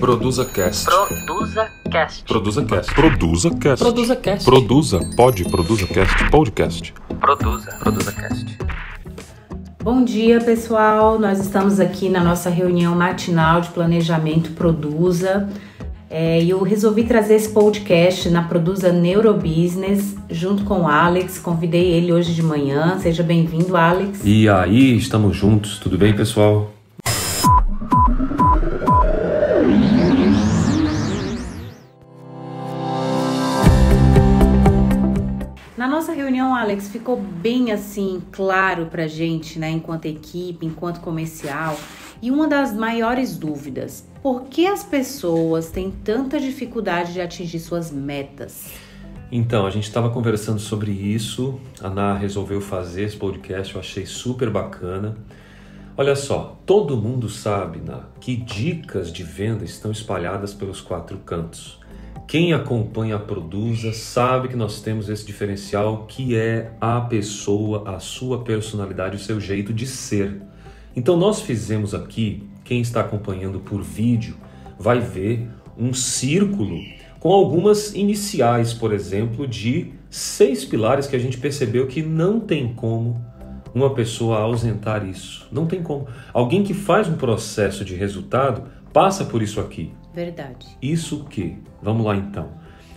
Produza Cast. Produza Cast. Produza Cast. Produza Cast. Produza Cast. Produza. Pode. Produza Cast. Podcast. Produza. Produza Cast. Bom dia, pessoal. Nós estamos aqui na nossa reunião matinal de planejamento Produza. É, e eu resolvi trazer esse podcast na Produza Neurobusiness junto com o Alex. Convidei ele hoje de manhã. Seja bem-vindo, Alex. E aí, estamos juntos, tudo bem, pessoal? Na nossa reunião, Alex, ficou bem assim claro pra gente, né, enquanto equipe, enquanto comercial, e uma das maiores dúvidas: por que as pessoas têm tanta dificuldade de atingir suas metas? Então, a gente estava conversando sobre isso, a Ana resolveu fazer esse podcast, eu achei super bacana. Olha só, todo mundo sabe, Ná, que dicas de venda estão espalhadas pelos quatro cantos. Quem acompanha a Produza sabe que nós temos esse diferencial que é a pessoa, a sua personalidade, o seu jeito de ser. Então nós fizemos aqui, quem está acompanhando por vídeo vai ver um círculo com algumas iniciais, por exemplo, de seis pilares que a gente percebeu que não tem como uma pessoa ausentar isso. Não tem como. Alguém que faz um processo de resultado passa por isso aqui. Verdade. Isso que? Vamos lá então.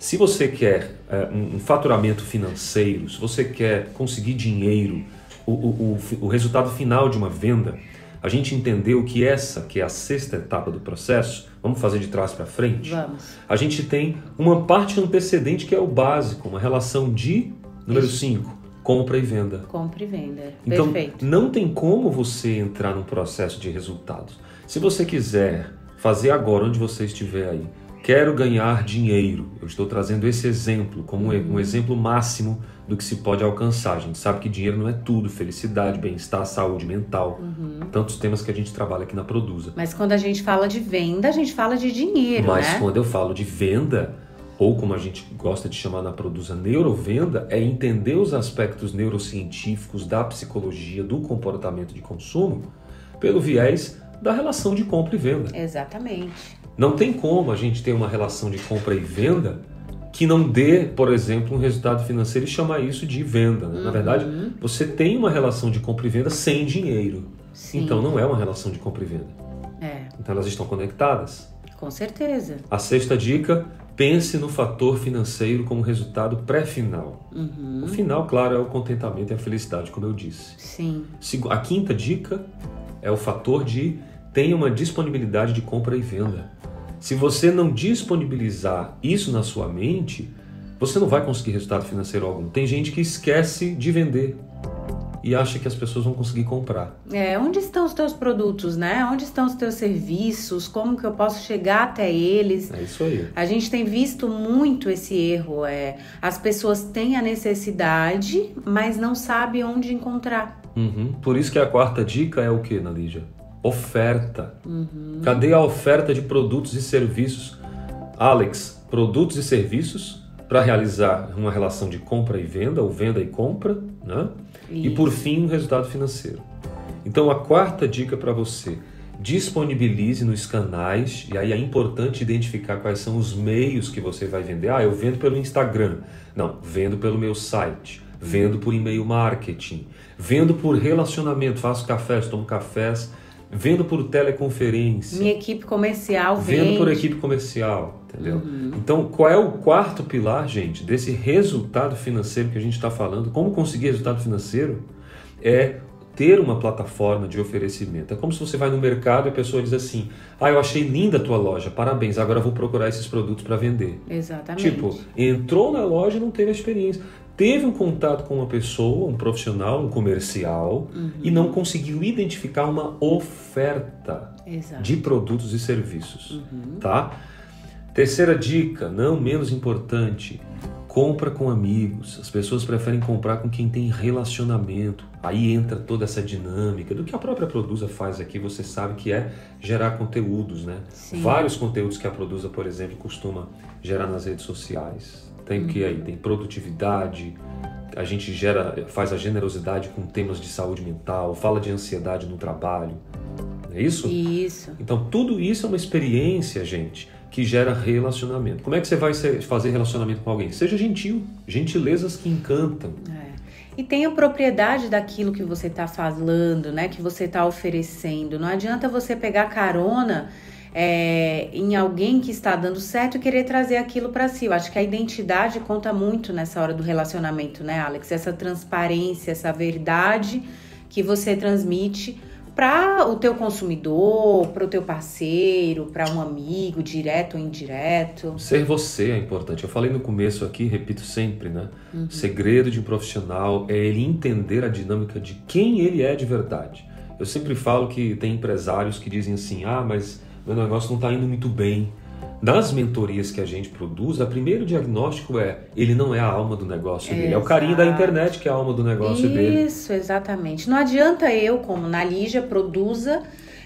Se você quer é, um faturamento financeiro, se você quer conseguir dinheiro, o, o, o, o resultado final de uma venda, a gente entendeu que essa, que é a sexta etapa do processo, vamos fazer de trás para frente? Vamos. A gente tem uma parte antecedente que é o básico, uma relação de número 5, compra e venda. Compra e venda. Então, Perfeito. não tem como você entrar num processo de resultados. Se você quiser fazer agora, onde você estiver aí, quero ganhar dinheiro. Eu estou trazendo esse exemplo como um, exemplo máximo do que se pode alcançar. A gente sabe que dinheiro não é tudo, felicidade, bem-estar, saúde mental, tantos temas que a gente trabalha aqui na Produza. Mas quando a gente fala de venda, a gente fala de dinheiro, Mas né? quando eu falo de venda, ou como a gente gosta de chamar na Produza, neurovenda, é entender os aspectos neurocientíficos da psicologia, do comportamento de consumo, pelo viés da relação de compra e venda. Exatamente. Não tem como a gente ter uma relação de compra e venda que não dê, por exemplo, um resultado financeiro e chamar isso de venda. né? Na verdade, você tem uma relação de compra e venda sem dinheiro. Sim. Então não é uma relação de compra e venda. É, Então elas estão conectadas. com certeza. A sexta dica: pense no fator financeiro como resultado pré-final. O final, claro, é o contentamento e a felicidade, como eu disse. Sim. A quinta dica é o fator de tenha uma disponibilidade de compra e venda. Se você não disponibilizar isso na sua mente, você não vai conseguir resultado financeiro algum. Tem gente que esquece de vender e acha que as pessoas vão conseguir comprar. É, onde estão os teus produtos, né? Onde estão os teus serviços? Como que eu posso chegar até eles? É isso aí. A gente tem visto muito esse erro. É, as pessoas têm a necessidade, mas não sabem onde encontrar. Uhum. Por isso que a quarta dica é o que, Nalígia? Oferta. Cadê a oferta de produtos e serviços? Alex, produtos e serviços para realizar uma relação de compra e venda, ou venda e compra, né? E por fim, um resultado financeiro. Então, a quarta dica para você: disponibilize nos canais, e aí é importante identificar quais são os meios que você vai vender. Ah, eu vendo pelo Instagram. Não, vendo pelo meu site, vendo por e-mail marketing, vendo por relacionamento, faço cafés, tomo cafés, vendo por teleconferência. Minha equipe comercial Vendo vende. por equipe comercial, entendeu? Então, qual é o quarto pilar, gente, desse resultado financeiro que a gente está falando? Como conseguir resultado financeiro? É ter uma plataforma de oferecimento. É como se você vai no mercado e a pessoa diz assim: Ah, eu achei linda a tua loja, parabéns, agora vou procurar esses produtos para vender. Exatamente. Tipo, entrou na loja e não teve a experiência. Teve um contato com uma pessoa, um profissional, um comercial, e não conseguiu identificar uma oferta Exato. de produtos e serviços, tá? Terceira dica, não menos importante, compra com amigos. As pessoas preferem comprar com quem tem relacionamento. Aí entra toda essa dinâmica do que a própria Produza faz aqui, você sabe que é gerar conteúdos, né? Sim. Vários conteúdos que a Produza, por exemplo, costuma gerar nas redes sociais. Tem o que aí? Tem produtividade, a gente gera, faz a generosidade com temas de saúde mental, fala de ansiedade no trabalho, é isso? Isso. Então, tudo isso é uma experiência, gente, que gera relacionamento. Como é que você vai fazer relacionamento com alguém? Seja gentil, gentilezas que encantam. É. E tenha propriedade daquilo que você está falando, né? Que você está oferecendo. Não adianta você pegar carona é, em alguém que está dando certo e querer trazer aquilo para si. Eu acho que a identidade conta muito nessa hora do relacionamento, né, Alex? Essa transparência, essa verdade que você transmite para o teu consumidor, para o teu parceiro, para um amigo, direto ou indireto. Ser você é importante. Eu falei no começo aqui, repito sempre, né? O segredo de um profissional é ele entender a dinâmica de quem ele é de verdade. Eu sempre falo que tem empresários que dizem assim: ah, mas meu negócio não está indo muito bem. Nas mentorias que a gente produz, o primeiro diagnóstico é ele não é a alma do negócio dele, é o carinho da internet que é a alma do negócio dele. Isso, exatamente. Não adianta eu, como na Lígia, produza,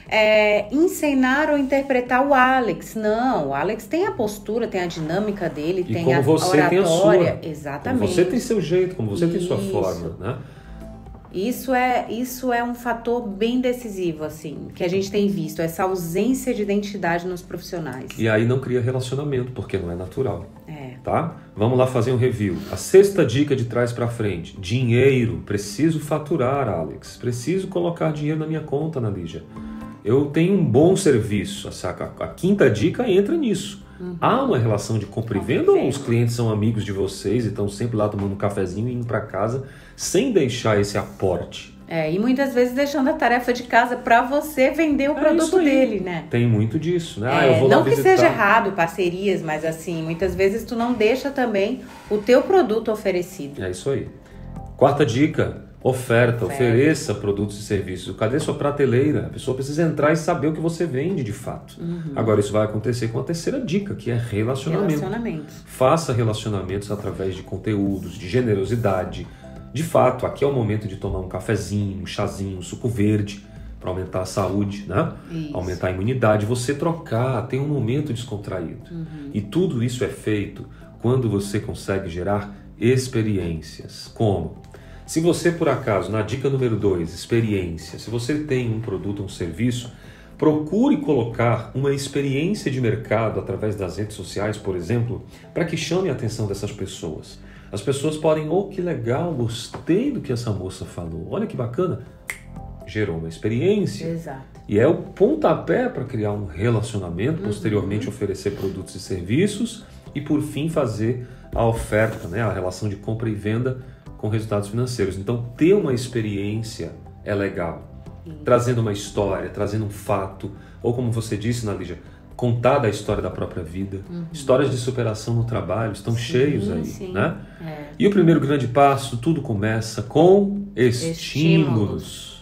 é, encenar ou interpretar o Alex. Não, o Alex tem a postura, tem a dinâmica dele, E tem como a você tem a oratória. sua. Como Exatamente. você tem seu jeito, como você tem sua Isso. forma, né? Isso é, isso é um fator bem decisivo, assim, que a gente tem visto, essa ausência de identidade nos profissionais. E aí não cria relacionamento, porque não é natural. É. tá? Vamos lá fazer um review. A sexta dica de trás para frente: dinheiro. Preciso faturar, Alex. Preciso colocar dinheiro na minha conta, na Lígia. Eu tenho um bom serviço. Saca? A quinta dica entra nisso. Há uma relação de compra e venda ou os clientes são amigos de vocês e estão sempre lá tomando um cafezinho e indo para casa sem deixar esse aporte? É, e muitas vezes deixando a tarefa de casa para você vender o É produto dele, né? Tem muito disso, né? Ah, É, eu vou lá não que visitar. seja errado parcerias, mas assim, muitas vezes tu não deixa também o teu produto oferecido. É isso aí. Quarta dica: oferta. Oferta. Ofereça produtos e serviços. Cadê sua prateleira? A pessoa precisa entrar e saber o que você vende de fato. Agora, isso vai acontecer com a terceira dica, que é relacionamento. Relacionamentos. Faça relacionamentos através de conteúdos, de generosidade. De fato, aqui é o momento de tomar um cafezinho, um chazinho, um suco verde para aumentar a saúde, né? Isso. Aumentar a imunidade, você trocar, ter um momento descontraído. E tudo isso é feito quando você consegue gerar experiências. Como? Se você, por acaso, na dica número 2, experiência, se você tem um produto ou um serviço, procure colocar uma experiência de mercado através das redes sociais, por exemplo, para que chame a atenção dessas pessoas. As pessoas podem, oh, que legal, gostei do que essa moça falou, olha que bacana. Gerou uma experiência. Exato. E é o pontapé para criar um relacionamento, posteriormente oferecer produtos e serviços e por fim fazer a oferta, né, a relação de compra e venda com resultados financeiros. Então, ter uma experiência é legal. Trazendo uma história, trazendo um fato, ou como você disse, Nalígia, contar da história da própria vida. Histórias de superação no trabalho estão cheios aí, sim. né? É. E o primeiro grande passo, tudo começa com estímulos. Estímulos.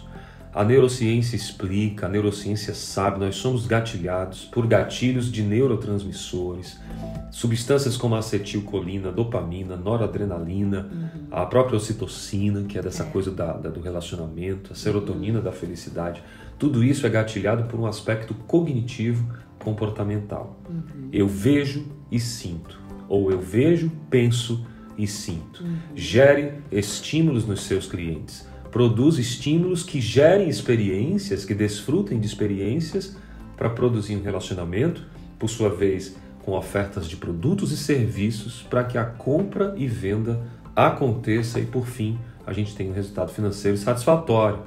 A neurociência explica, a neurociência sabe, nós somos gatilhados por gatilhos de neurotransmissores, substâncias como a acetilcolina, dopamina, noradrenalina, a própria ocitocina, que é dessa coisa da- da- do relacionamento, a serotonina da felicidade. Tudo isso é gatilhado por um aspecto cognitivo comportamental. Eu vejo e sinto, ou eu vejo, penso e sinto. Gere estímulos nos seus clientes. Produz estímulos que gerem experiências, que desfrutem de experiências para produzir um relacionamento, por sua vez, com ofertas de produtos e serviços para que a compra e venda aconteça e, por fim, a gente tenha um resultado financeiro satisfatório.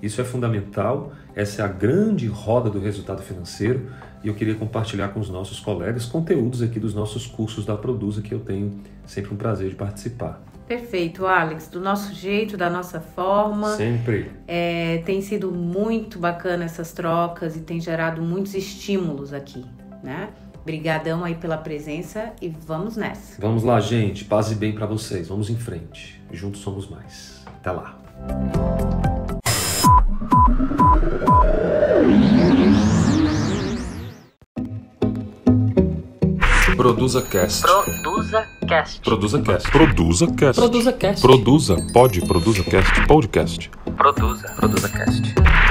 Isso é fundamental, essa é a grande roda do resultado financeiro e eu queria compartilhar com os nossos colegas conteúdos aqui dos nossos cursos da Produza que eu tenho sempre um prazer de participar. Perfeito, Alex. Do nosso jeito, da nossa forma. Sempre. É, tem sido muito bacana essas trocas e tem gerado muitos estímulos aqui, né? Brigadão aí pela presença e vamos nessa. Vamos lá, gente. Paz e bem para vocês. Vamos em frente. Juntos somos mais. Até lá. Produza Cast. Produza Cast. Produza Cast. Produza Cast. Produza Cast. Produza. Pode. Produza Cast. Podcast. Produza. Produza Cast.